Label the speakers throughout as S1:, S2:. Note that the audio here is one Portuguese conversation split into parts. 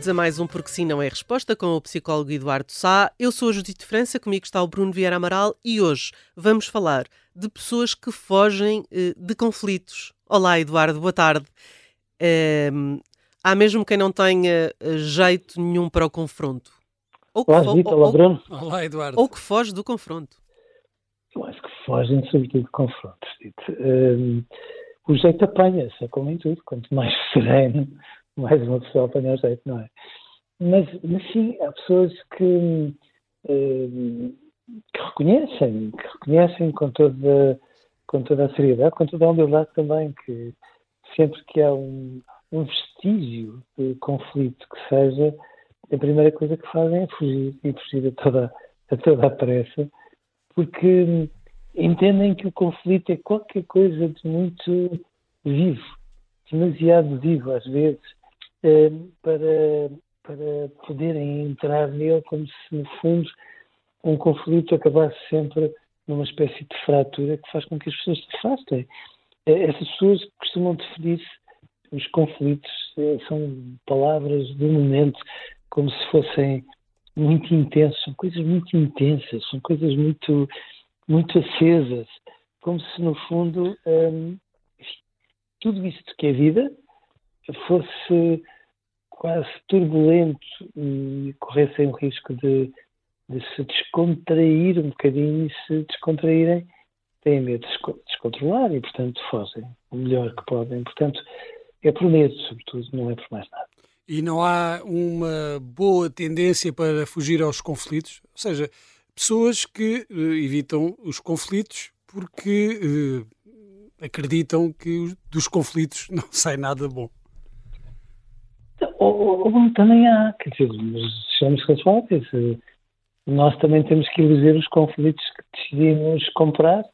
S1: Bem-vindos a mais um Porque Sim Não é Resposta com o psicólogo Eduardo Sá. Eu sou a Judite França, comigo está o Bruno Vieira Amaral e hoje vamos falar de pessoas que fogem eh, de conflitos. Olá, Eduardo, boa tarde. Eh, há mesmo quem não tenha eh, jeito nenhum para o confronto.
S2: Ou que, Olá, Rita, olá, Bruno.
S1: Olá, Eduardo. Ou que foge do confronto.
S2: Eu acho que fogem sobretudo de confrontos. Um, o jeito apanha-se, é como em tudo. Quanto mais sereno, mais uma pessoa apanha o jeito, não é? Mas, mas sim, há pessoas que um, que reconhecem, que reconhecem com toda, com toda a seriedade, com toda a humildade também, que sempre que há um, um vestígio de conflito que seja, a primeira coisa que fazem é fugir e fugir a toda, a toda a pressa, porque entendem que o conflito é qualquer coisa de muito vivo, demasiado vivo às vezes, eh, para, para poderem entrar nele como se no fundo um conflito acabasse sempre numa espécie de fratura que faz com que as pessoas se afastem. É, essas pessoas costumam definir-se, os conflitos é, são palavras do momento, como se fossem muito intensos, são coisas muito intensas, são coisas muito, muito acesas, como se no fundo hum, tudo isto que é vida fosse quase turbulento e corresse um risco de de se descontrair um bocadinho e se descontraírem têm medo de descontrolar e, portanto, fazem o melhor que podem. Portanto, é por medo, sobretudo, não é por mais nada.
S3: E não há uma boa tendência para fugir aos conflitos? Ou seja, pessoas que uh, evitam os conflitos porque uh, acreditam que dos conflitos não sai nada bom.
S2: Ou, também há, quer dizer, sejamos responsáveis nós também temos que eleger os conflitos que decidimos comprar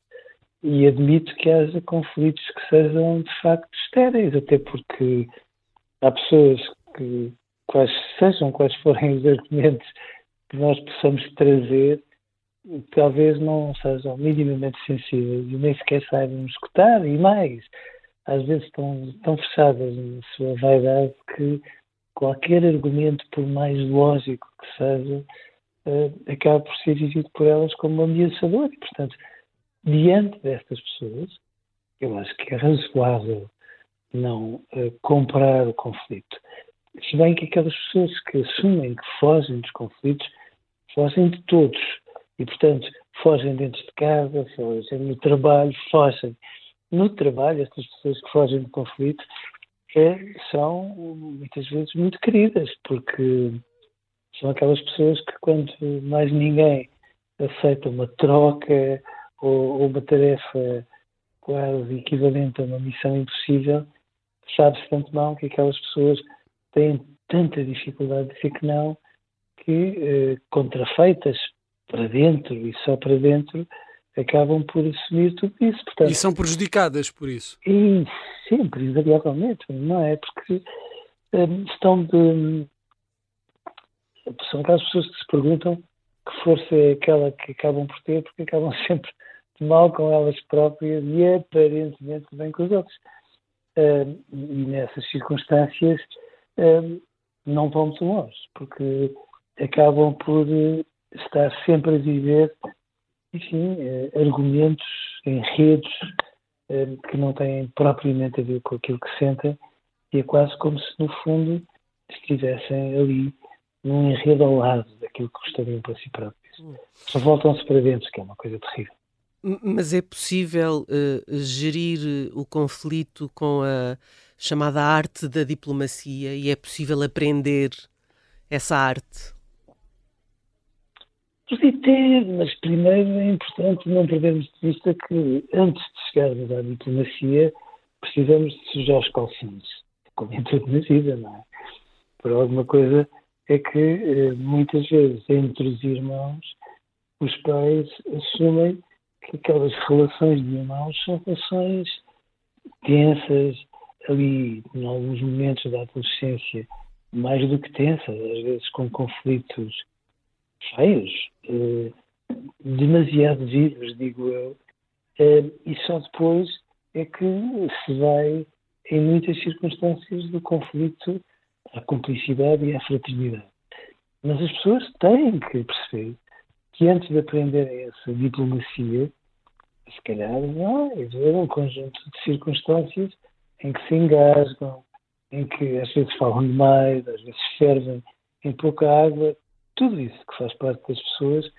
S2: e admito que haja conflitos que sejam de facto estéreis, até porque há pessoas que, quais sejam quais forem os argumentos que nós possamos trazer, talvez não sejam minimamente sensíveis e nem sequer saibam escutar, e mais, às vezes estão tão fechadas na sua vaidade que qualquer argumento, por mais lógico que seja, uh, acaba por ser vivido por elas como ameaçador. E, portanto, diante destas pessoas, eu acho que é razoável não uh, comprar o conflito. Se bem que aquelas pessoas que assumem que fogem dos conflitos, fogem de todos. E, portanto, fogem dentro de casa, fogem no trabalho, fogem. No trabalho, estas pessoas que fogem do conflito é, são muitas vezes muito queridas, porque são aquelas pessoas que, quando mais ninguém aceita uma troca ou, ou uma tarefa quase equivalente a uma missão impossível, sabe-se tanto mal que aquelas pessoas têm tanta dificuldade de dizer que não, que, eh, contrafeitas para dentro e só para dentro, acabam por assumir tudo isso.
S3: Portanto, e são prejudicadas por isso?
S2: E sempre, invariavelmente, não é? Porque eh, estão de são aquelas pessoas que se perguntam que força é aquela que acabam por ter, porque acabam sempre de mal com elas próprias e aparentemente bem com os outros. Uh, e nessas circunstâncias uh, não vão muito longe, porque acabam por uh, estar sempre a viver, enfim, argumentos, enredos que não têm propriamente a ver com aquilo que sentem e é quase como se, no fundo, estivessem ali num enredo ao lado daquilo que gostariam para si próprios. Hum. Só voltam-se para dentro, que é uma coisa terrível.
S1: Mas é possível uh, gerir o conflito com a chamada arte da diplomacia e é possível aprender essa arte?
S2: Ter, mas primeiro é importante não perdermos de vista que antes de chegarmos à diplomacia precisamos de sujar os calcinhos, como em tudo na vida, não é? Por alguma coisa é que eh, muitas vezes entre os irmãos os pais assumem que aquelas relações de irmãos são relações tensas, ali em alguns momentos da adolescência, mais do que tensas, às vezes com conflitos feios, eh, demasiado vivos, digo eu, eh, e só depois é que se vai, em muitas circunstâncias, do conflito à cumplicidade e à fraternidade. Mas as pessoas têm que perceber que antes de aprenderem essa diplomacia, se calhar vai haver um conjunto de circunstâncias em que se engasgam, em que às vezes falam demais, às vezes fervem em pouca água, tudo isso que faz parte das pessoas,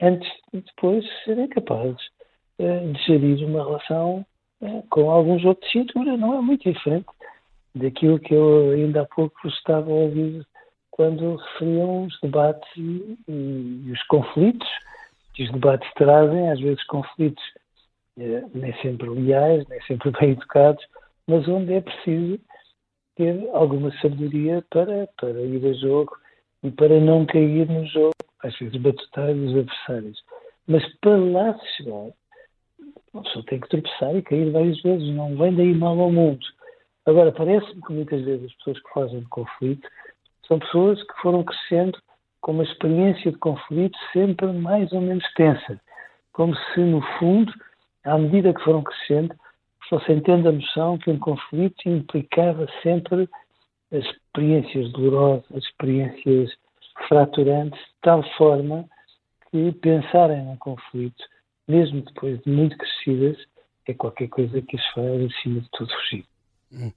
S2: antes de depois serem capazes uh, de gerir uma relação uh, com alguns outros de cintura. Não é muito diferente daquilo que eu ainda há pouco estava a ouvir quando referiam os debates e, e, os conflitos que os debates trazem, às vezes conflitos uh, nem sempre leais, nem sempre bem educados, mas onde é preciso ter alguma sabedoria para, para ir a jogo e para não cair no jogo, às vezes batutar os adversários. Mas para lá se chegar, a pessoa tem que tropeçar e cair várias vezes, não vem daí mal ao mundo. Agora, parece-me que muitas vezes as pessoas que fazem conflito são pessoas que foram crescendo com uma experiência de conflito sempre mais ou menos tensa. Como se, no fundo, à medida que foram crescendo, fossem tendo a noção que um conflito implicava sempre as experiências dolorosas, experiências fraturantes, de tal forma que pensarem num conflito, mesmo depois de muito crescidas, é qualquer coisa que as faz, acima de tudo, fugir.
S3: Hum.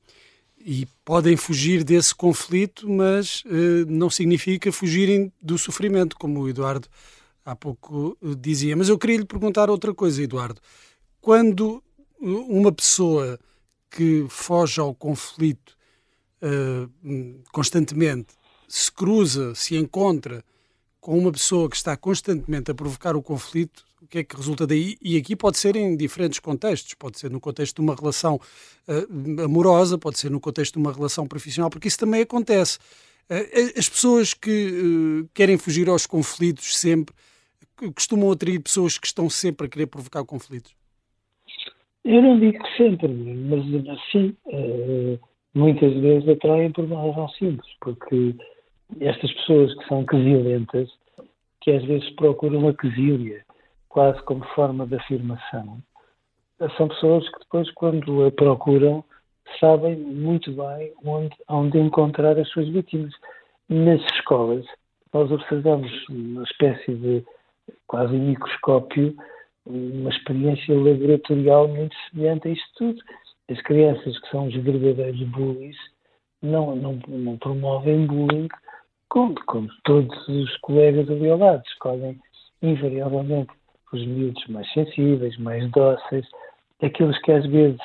S3: E podem fugir desse conflito, mas uh, não significa fugirem do sofrimento, como o Eduardo há pouco uh, dizia. Mas eu queria lhe perguntar outra coisa, Eduardo. Quando uma pessoa que foge ao conflito uh, constantemente se cruza, se encontra com uma pessoa que está constantemente a provocar o conflito, o que é que resulta daí? E aqui pode ser em diferentes contextos, pode ser no contexto de uma relação uh, amorosa, pode ser no contexto de uma relação profissional, porque isso também acontece. Uh, as pessoas que uh, querem fugir aos conflitos sempre costumam atrair pessoas que estão sempre a querer provocar conflitos.
S2: Eu não digo sempre, mas assim, muitas vezes atraem por uma razão simples, porque estas pessoas que são quesilentas, que às vezes procuram a quesília, quase como forma de afirmação, são pessoas que depois, quando a procuram, sabem muito bem onde, onde encontrar as suas vítimas. Nas escolas, nós observamos uma espécie de quase microscópio, uma experiência laboratorial muito semelhante a isto tudo. As crianças que são os verdadeiros bullies não, não, não promovem bullying como, como todos os colegas ali ao lado. Escolhem invariavelmente os miúdos mais sensíveis, mais dóceis, aqueles que às vezes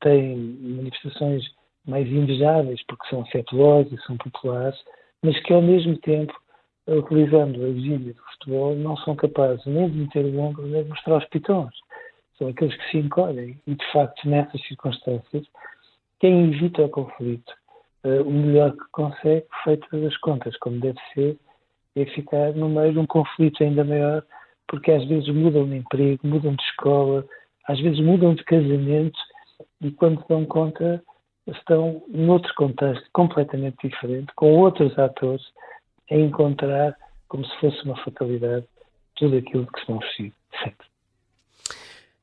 S2: têm manifestações mais invejáveis porque são afetuosos, são populares, mas que ao mesmo tempo, utilizando a vigília do futebol, não são capazes nem de meter o ombro nem de mostrar os pitons. São aqueles que se encolhem e, de facto, nessas circunstâncias, quem evita o conflito, uh, o melhor que consegue, feitas as contas, como deve ser, é ficar no meio de um conflito ainda maior porque às vezes mudam de emprego, mudam de escola, às vezes mudam de casamento e quando dão conta estão noutro contexto completamente diferente, com outros atores, a encontrar, como se fosse uma fatalidade, tudo aquilo que se não sempre.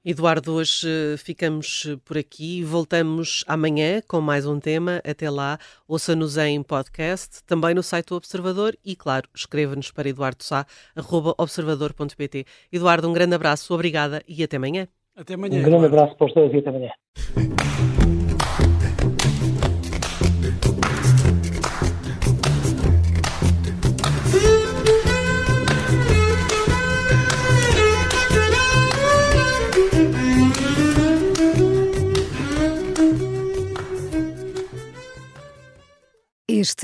S1: Eduardo, hoje eh, ficamos eh, por aqui. Voltamos amanhã com mais um tema. Até lá, ouça-nos em podcast, também no site do Observador e, claro, escreva-nos para eduardosá.observador.pt. Eduardo, um grande abraço, obrigada e até amanhã.
S3: Até amanhã.
S2: Um grande Eduardo. abraço para os dois e até amanhã.